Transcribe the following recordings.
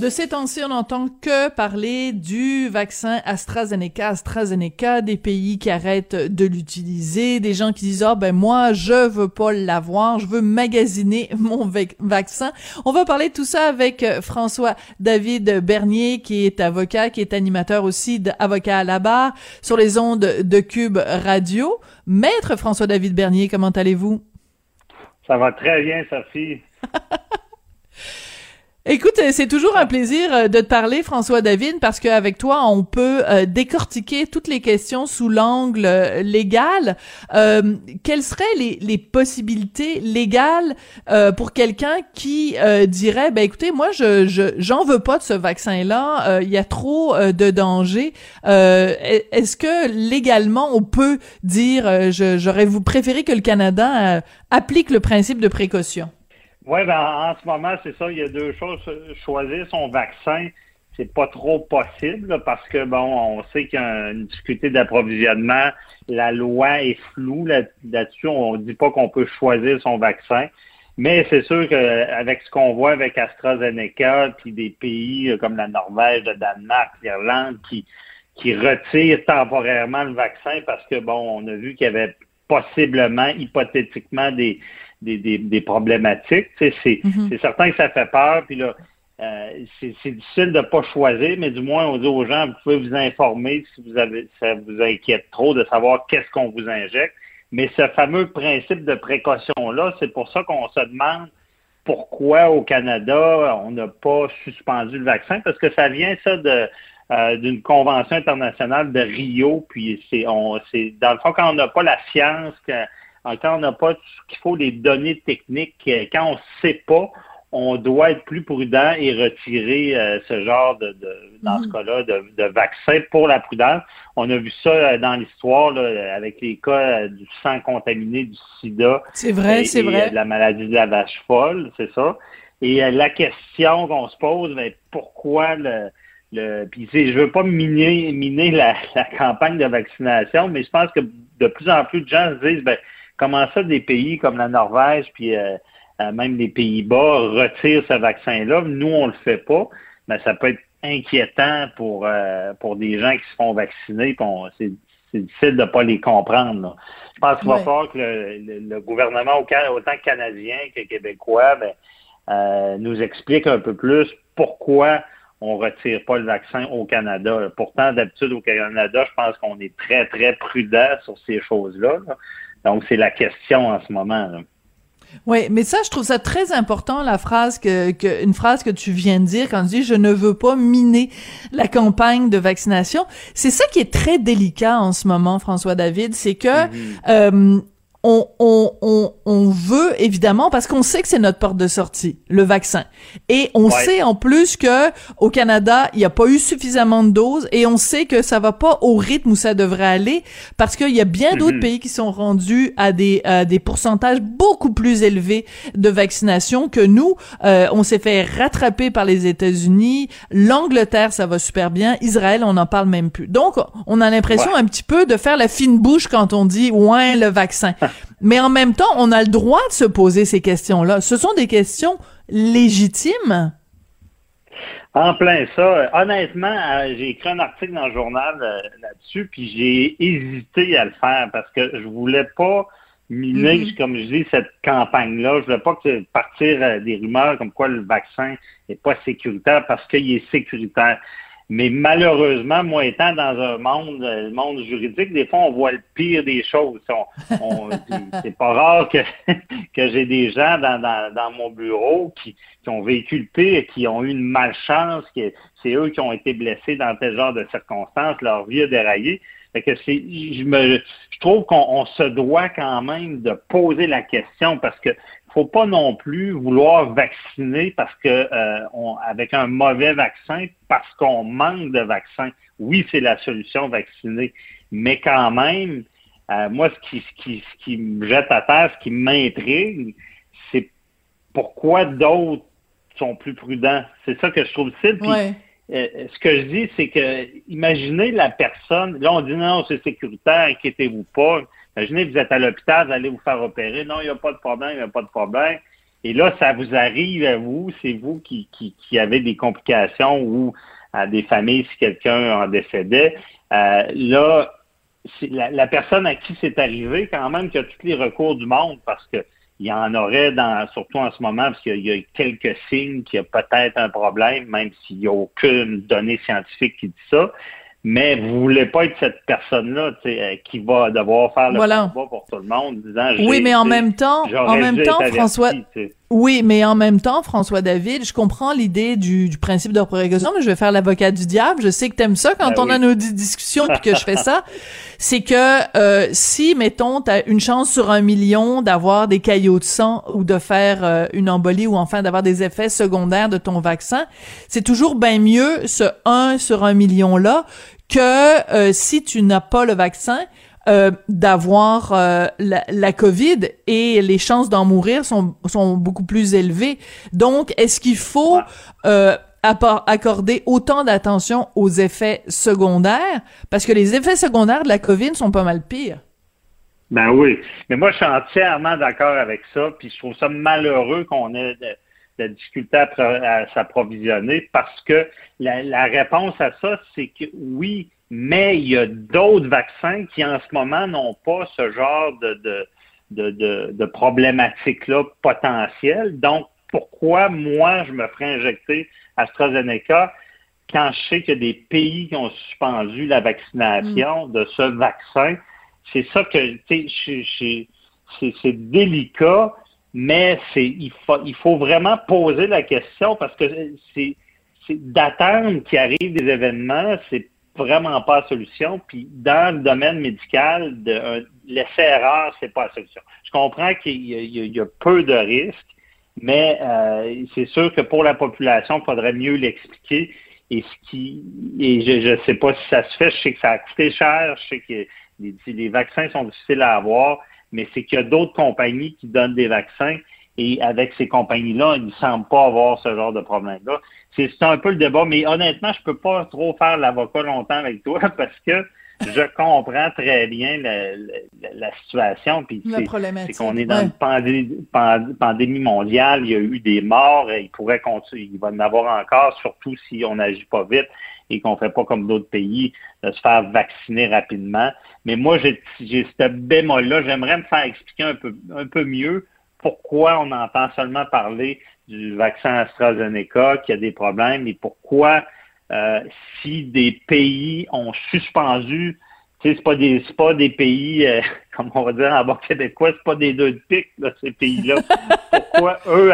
De ces temps-ci, on n'entend que parler du vaccin AstraZeneca, AstraZeneca, des pays qui arrêtent de l'utiliser, des gens qui disent, ah ben moi, je veux pas l'avoir, je veux magasiner mon vaccin. On va parler de tout ça avec euh, François David Bernier, qui est avocat, qui est animateur aussi d'Avocat à la barre sur les ondes de Cube Radio. Maître François David Bernier, comment allez-vous? Ça va très bien, Sophie. Écoute, euh, c'est toujours un plaisir euh, de te parler, François David, parce qu'avec toi, on peut euh, décortiquer toutes les questions sous l'angle légal. quelles seraient les, possibilités légales pour quelqu'un qui dirait, ben écoutez, moi, je j'en veux pas de ce vaccin-là, il y a trop de dangers. Est-ce que légalement, on peut dire, j'aurais vous préféré que le Canada applique le principe de précaution? Oui, ben, en ce moment, c'est ça. Il y a deux choses. Choisir son vaccin, c'est pas trop possible parce que, bon, on sait qu'il y a une difficulté d'approvisionnement. La loi est floue là-dessus. on dit pas qu'on peut choisir son vaccin. Mais c'est sûr qu'avec ce qu'on voit avec AstraZeneca, puis des pays comme la Norvège, le Danemark, l'Irlande, qui, qui retirent temporairement le vaccin parce que, bon, on a vu qu'il y avait possiblement, hypothétiquement, des, des, des, des problématiques. Mhm. C'est certain que ça fait peur, puis là, euh, c'est difficile de pas choisir, mais du moins on dit aux gens, vous pouvez vous informer si vous avez ça vous inquiète trop de savoir qu'est-ce qu'on vous injecte. Mais ce fameux principe de précaution-là, c'est pour ça qu'on se demande pourquoi au Canada on n'a pas suspendu le vaccin, parce que ça vient ça de euh, d'une convention internationale de Rio, puis c'est on c'est dans le fond quand on n'a pas la science que quand on n'a pas ce qu'il faut, les données techniques, euh, quand on ne sait pas, on doit être plus prudent et retirer euh, ce genre de, dans ce mhm. cas-là, de, vaccin pour la prudence. On a vu ça euh, dans l'histoire avec les cas du sang contaminé, du sida. C'est vrai, c'est vrai. De la maladie de la vache folle, c'est ça. Et la question qu'on se pose, mais ben, pourquoi le, le puis je veux pas miner, miner la, la, campagne de vaccination, mais je pense que de plus en plus de gens se disent, ben, Comment ça, des pays comme la Norvège, puis euh, euh, même les Pays-Bas retirent ce vaccin-là? Nous, on le fait pas. Mais ça peut être inquiétant pour, euh, pour des gens qui se font vacciner. C'est difficile de ne pas les comprendre. Je pense qu'il va falloir que le, gouvernement, autant canadien que québécois, ben, nous explique un peu plus pourquoi on ne retire pas le vaccin au Canada. Pourtant, d'habitude, au Canada, je pense qu'on est très, très prudent sur ces choses-là. là donc, c'est la question en ce moment. Oui, mais ça, je trouve ça très important, la phrase que, que, une phrase que tu viens de dire quand tu dis je ne veux pas miner la campagne de vaccination. C'est ça qui est très délicat en ce moment, François David, c'est que mm-hmm. euh, on, on, on, on, veut évidemment parce qu'on sait que c'est notre porte de sortie, le vaccin. Et on sait en plus que au Canada, il n'y a pas eu suffisamment de doses et on sait que ça va pas au rythme où ça devrait aller parce qu'il y a bien d'autres mhm. pays qui sont rendus à des, des pourcentages beaucoup plus élevés de vaccination que nous. Euh, on s'est fait rattraper par les États-Unis, l'Angleterre, ça va super bien, Israël, on n'en parle même plus. Donc, on a l'impression un petit peu de faire la fine bouche quand on dit ouais le vaccin. Mais en même temps, on a le droit de se poser ces questions-là. Ce sont des questions légitimes. En plein ça. Honnêtement, euh, j'ai écrit un article dans le journal euh, là-dessus, puis j'ai hésité à le faire parce que je voulais pas miner, mm-hmm. comme je dis, cette campagne-là. Je voulais pas que partir euh, des rumeurs comme quoi le vaccin n'est pas sécuritaire parce qu'il est sécuritaire. Mais malheureusement, moi étant dans un monde, le monde juridique, des fois on voit le pire des choses. c'est pas rare que, que j'ai des gens dans, dans, dans, mon bureau qui, qui ont vécu le pire, qui ont eu une malchance, que c'est eux qui ont été blessés dans tel genre de circonstances, leur vie a déraillé. Fait que c'est, je me, je trouve qu'on se doit quand même de poser la question parce que faut pas non plus vouloir vacciner parce que euh, avec un mauvais vaccin, parce qu'on manque de vaccins. Oui, c'est la solution vacciner, mais quand même, euh, moi, ce qui me jette à terre, ce qui m'intrigue, c'est pourquoi d'autres sont plus prudents. C'est ça que je trouve difficile. Euh, ce que je dis, c'est que imaginez la personne, là on dit non, c'est sécuritaire, inquiétez-vous pas. Imaginez vous êtes à l'hôpital, vous allez vous faire opérer, non, il n'y a pas de problème, il n'y a pas de problème. Et là, ça vous arrive à vous, c'est vous qui, qui, qui, avez des complications ou à des familles si quelqu'un en décédait. Euh, là, la, la, personne à qui c'est arrivé, quand même, qui a tous les recours du monde, parce que il y en aurait dans, surtout en ce moment, parce qu'il y, a quelques signes qu'il y a peut-être un problème, même s'il n'y a aucune donnée scientifique qui dit ça. Mais vous voulez pas être cette personne-là, euh, qui va devoir faire le voilà. combat pour tout le monde, disant. Oui, mais en même temps, en même temps, François. Oui, mais en même temps, François David, je comprends l'idée du, du, principe de précaution, mais je vais faire l'avocat du diable. Je sais que t'aimes ça quand ben on a nos discussions puis que je fais ça. C'est que euh, si, mettons, t'as une chance sur un million d'avoir des caillots de sang ou de faire euh, une embolie ou enfin d'avoir des effets secondaires de ton vaccin, c'est toujours bien mieux ce 1 sur un million là que euh, si tu n'as pas le vaccin euh, d'avoir euh, la, la, COVID et les chances d'en mourir sont, sont beaucoup plus élevées. Donc, est-ce qu'il faut euh, accorder autant d'attention aux effets secondaires? Parce que les effets secondaires de la COVID sont pas mal pires. Ben oui, mais moi je suis entièrement d'accord avec ça, puis je trouve ça malheureux qu'on ait de, la difficulté à, s'approvisionner parce que la, la réponse à ça, c'est que oui, mais il y a d'autres vaccins qui en ce moment n'ont pas ce genre de, de, de, de, de problématique-là potentielle. Donc, pourquoi moi, je me ferais injecter AstraZeneca quand je sais qu'il y a des pays qui ont suspendu la vaccination mm. de ce vaccin? C'est ça que, tu sais, c'est délicat, mais c'est il faut, il faut vraiment poser la question parce que c'est d'attendre qu'il arrive des événements, c'est vraiment pas la solution. Puis dans le domaine médical, l'essai-erreur, c'est pas la solution. Je comprends qu'il y, a peu de risques, mais euh, c'est sûr que pour la population, il faudrait mieux l'expliquer. Et ce qui et je ne sais pas si ça se fait, je sais que ça a coûté cher, je sais que les vaccins sont difficiles à avoir, mais c'est qu'il y a d'autres compagnies qui donnent des vaccins et avec ces compagnies-là, ils ne semblent pas avoir ce genre de problème-là. C'est un peu le débat, mais honnêtement, je peux pas trop faire l'avocat longtemps avec toi parce que je comprends très bien la, la, situation. Puis c'est qu'on est dans une pandémie, pandémie, mondiale, il y a eu des morts, et il pourrait continuer, il va en avoir encore, surtout si on n'agit pas vite et qu'on fait pas comme d'autres pays, de se faire vacciner rapidement. Mais moi, j'ai ce bémol-là. J'aimerais me faire expliquer un peu, un peu mieux pourquoi on entend seulement parler du vaccin AstraZeneca, qu'il y a des problèmes, et pourquoi euh, si des pays ont suspendu, tu sais, c'est pas des c'est pas des pays, euh, comme on va dire en bon québécois, c'est pas des deux de pique, là, ces pays-là. pourquoi eux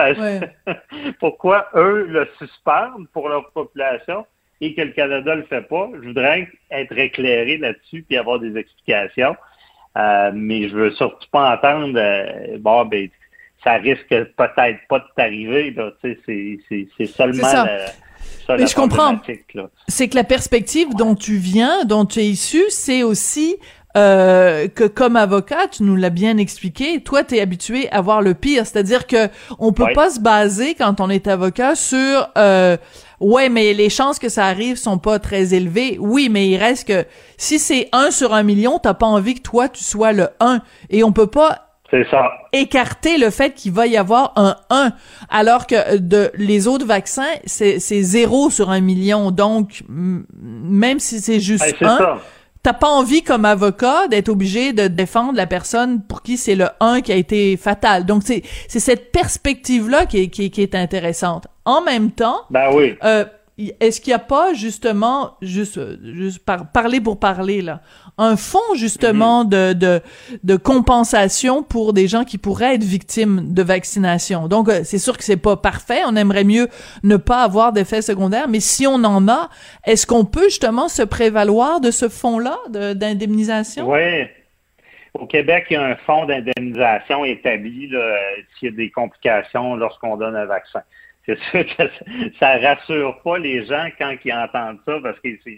pourquoi eux le suspendent pour leur population et que le Canada le fait pas? Je voudrais être éclairé là-dessus puis avoir des explications. Euh, mais je veux surtout pas entendre bon ben ça risque peut-être pas de t'arriver. C'est seulement ça. Mais je comprends. C'est que la perspective dont tu viens, dont tu es issu, c'est aussi euh, que comme avocat, tu nous l'as bien expliqué, toi tu es habitué à voir le pire, c'est-à-dire que on peut pas se baser quand on est avocat sur euh, ouais mais les chances que ça arrive sont pas très élevées. Oui, mais il reste que si c'est un sur un million, t'as pas envie que toi tu sois le 1 et on peut pas c'est ça. Écarter le fait qu'il va y avoir un 1, alors que de les autres vaccins, c'est zéro sur un million. Donc, même si c'est juste un, t'as pas envie comme avocat d'être obligé de défendre la personne pour qui c'est le 1 qui a été fatal. Donc, c'est cette perspective-là qui est, qui, qui est intéressante. En même temps, ben oui. Euh, est-ce qu'il n'y a pas justement, juste, juste par, parler pour parler là, un fonds justement mhm. de, de, de compensation pour des gens qui pourraient être victimes de vaccination. Donc euh, c'est sûr que c'est pas parfait, on aimerait mieux ne pas avoir d'effets secondaires, mais si on en a, est-ce qu'on peut justement se prévaloir de ce fonds-là d'indemnisation? Oui. Au Québec, il y a un fonds d'indemnisation établi s'il y a des complications lorsqu'on donne un vaccin c'est sûr que ça rassure pas les gens quand ils entendent ça parce qu'ils se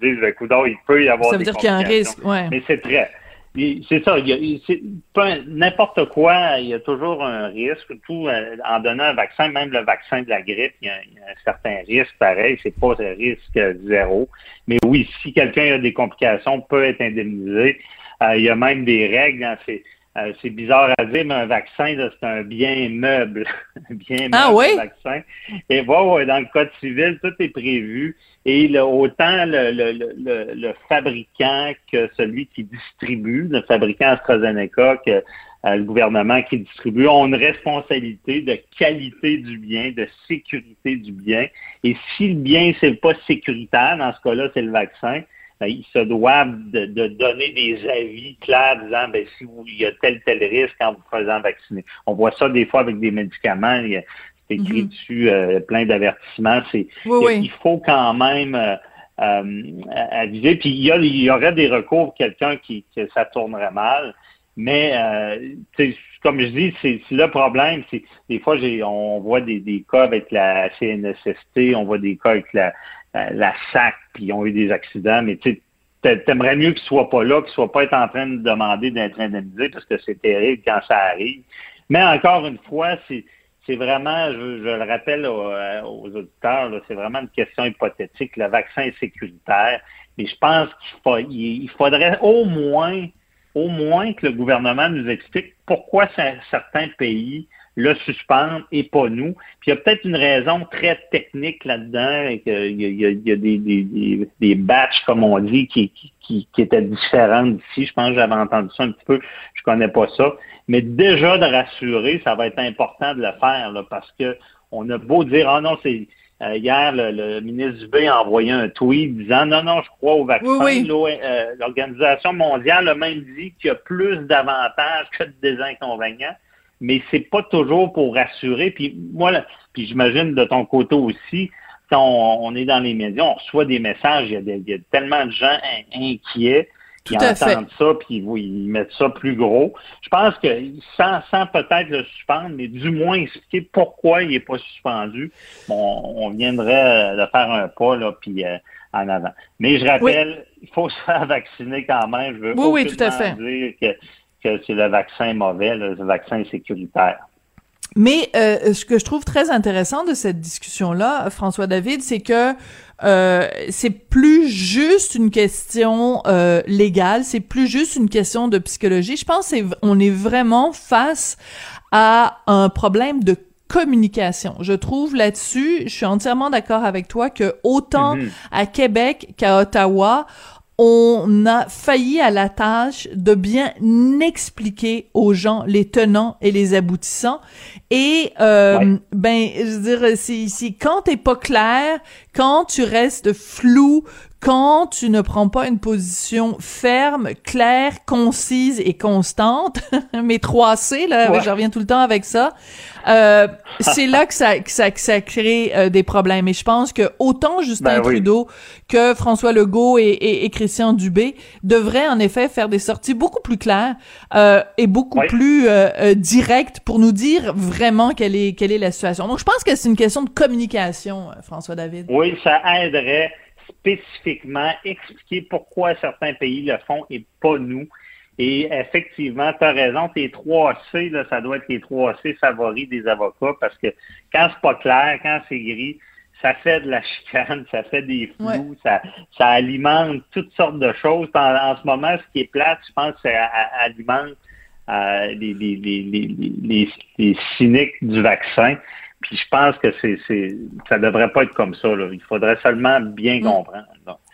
disent, écoute, il peut y avoir ça veut dire qu'il y a un risque, ouais. Mais c'est très, c'est ça, n'importe quoi, il y a toujours un risque. Tout euh, en donnant un vaccin, même le vaccin de la grippe, il y a, un certain risque pareil. C'est pas un risque zéro. Mais oui, si quelqu'un a des complications, peut être indemnisé. Euh, il y a même des règles. Hein, euh, c'est bizarre à dire, mais un vaccin, c'est un bien meuble. un bien ah meuble, oui? vaccin. Et bon, dans le code civil, tout est prévu. Et le, autant le, le, le, fabricant que celui qui distribue, le fabricant AstraZeneca, que euh, le gouvernement qui distribue, ont une responsabilité de qualité du bien, de sécurité du bien. Et si le bien, c'est pas sécuritaire, dans ce cas-là, c'est le vaccin, ils se doivent de, donner des avis clairs disant ben, si vous, il y a tel tel risque en vous faisant vacciner. On voit ça des fois avec des médicaments. Il c'est écrit mhm. dessus euh, plein d'avertissements. C'est il, faut quand même euh, euh, aviser. Puis il y, il y aurait des recours quelqu'un qui que ça tournerait mal. Mais comme je dis, c'est le problème. C'est des fois, j'ai on voit des, des cas avec la CNSST, on voit des cas avec la, la SAC, puis ils ont eu des accidents, mais tu T'aimerais mieux qu'ils soient pas là, qu'ils soient pas être en train de demander d'être indemnisés parce que c'est terrible quand ça arrive. Mais encore une fois, c'est vraiment, je, le rappelle aux, auditeurs, c'est vraiment une question hypothétique. Le vaccin est sécuritaire, mais je pense qu'il il faudrait au moins, au moins que le gouvernement nous explique pourquoi certains pays le suspendre et pas nous. Puis il y a peut-être une raison très technique là-dedans, et qu'il y a, y a des, des, des, batchs, comme on dit, qui, qui, qui étaient différents d'ici. Je pense que j'avais entendu ça un petit peu, je connais pas ça. Mais déjà de rassurer, ça va être important de le faire, là, parce que on a beau dire Ah non, c'est euh, hier, le, ministre Dubé a envoyé un tweet disant non, non, je crois au vaccin. Euh, L'Organisation mondiale a même dit qu'il y a plus d'avantages que de désinconvénients mais c'est pas toujours pour rassurer. Puis moi, puis j'imagine de ton côté aussi, quand on, est dans les médias, on reçoit des messages, il y a, tellement de gens inquiets qui entendent ça, puis ils, mettent ça plus gros. Je pense que sans, sans peut-être le suspendre, mais du moins expliquer pourquoi il n'est pas suspendu, bon, on viendrait de faire un pas, là, puis euh, en avant. Mais je rappelle, il faut se faire vacciner quand même. Je veux oui, oui, tout à fait. dire que que c'est le vaccin mauvais, le vaccin sécuritaire. Mais euh, ce que je trouve très intéressant de cette discussion-là, François David, c'est que euh, c'est plus juste une question euh, légale, c'est plus juste une question de psychologie. Je pense qu'on est vraiment face à un problème de communication. Je trouve là-dessus, je suis entièrement d'accord avec toi que autant mm-hmm. à Québec qu'à Ottawa, on a failli à la tâche de bien expliquer aux gens les tenants et les aboutissants. Et euh, ben, je veux dire, si, quand t'es pas clair, quand tu restes flou, quand tu ne prends pas une position ferme, claire, concise et constante, mes trois C, là, je reviens tout le temps avec ça, euh, c'est là que ça, que ça, que ça crée euh, des problèmes. Et je pense que autant Justin ben Trudeau que François Legault et, et, Christian Dubé devraient en effet faire des sorties beaucoup plus claires euh, et beaucoup plus euh, directes pour nous dire vraiment quelle est, quelle est la situation. Donc je pense que c'est une question de communication, François David. Oui, ça aiderait spécifiquement expliquer pourquoi certains pays le font et pas nous. Et effectivement, tu as raison, tes 3C, là, ça doit être les 3C favoris des avocats parce que quand c'est pas clair, quand c'est gris, ça fait de la chicane, ça fait des flous, ça, ça alimente toutes sortes de choses. En, ce moment, ce qui est plate, je pense, ça alimente euh, les, les, les, les, cyniques du vaccin. Puis je pense que c'est, c'est ça devrait pas être comme ça. Là. Il faudrait seulement bien mm. comprendre.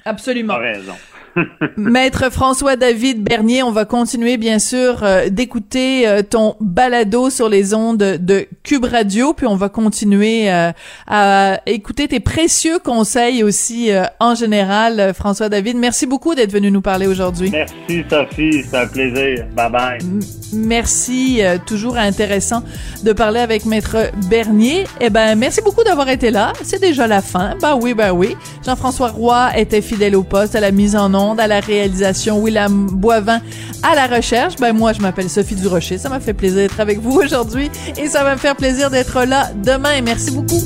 Absolument. raison. Maître François David Bernier, on va continuer bien sûr euh, d'écouter euh, ton balado sur les ondes de Cube Radio, puis on va continuer euh, à écouter tes précieux conseils aussi en général. François David, merci beaucoup d'être venu nous parler aujourd'hui. Merci Sophie, c'est un plaisir. Bye bye. merci, toujours intéressant de parler avec Maître Bernier. Eh ben, merci beaucoup d'avoir été là. C'est déjà la fin. Bah oui, bah oui. Jean-François Roy était fidèle au poste à la mise en à la réalisation, William Boivin à la recherche. Ben moi, je m'appelle Sophie Durocher. Ça m'a fait plaisir d'être avec vous aujourd'hui et ça va me faire plaisir d'être là demain. Merci beaucoup.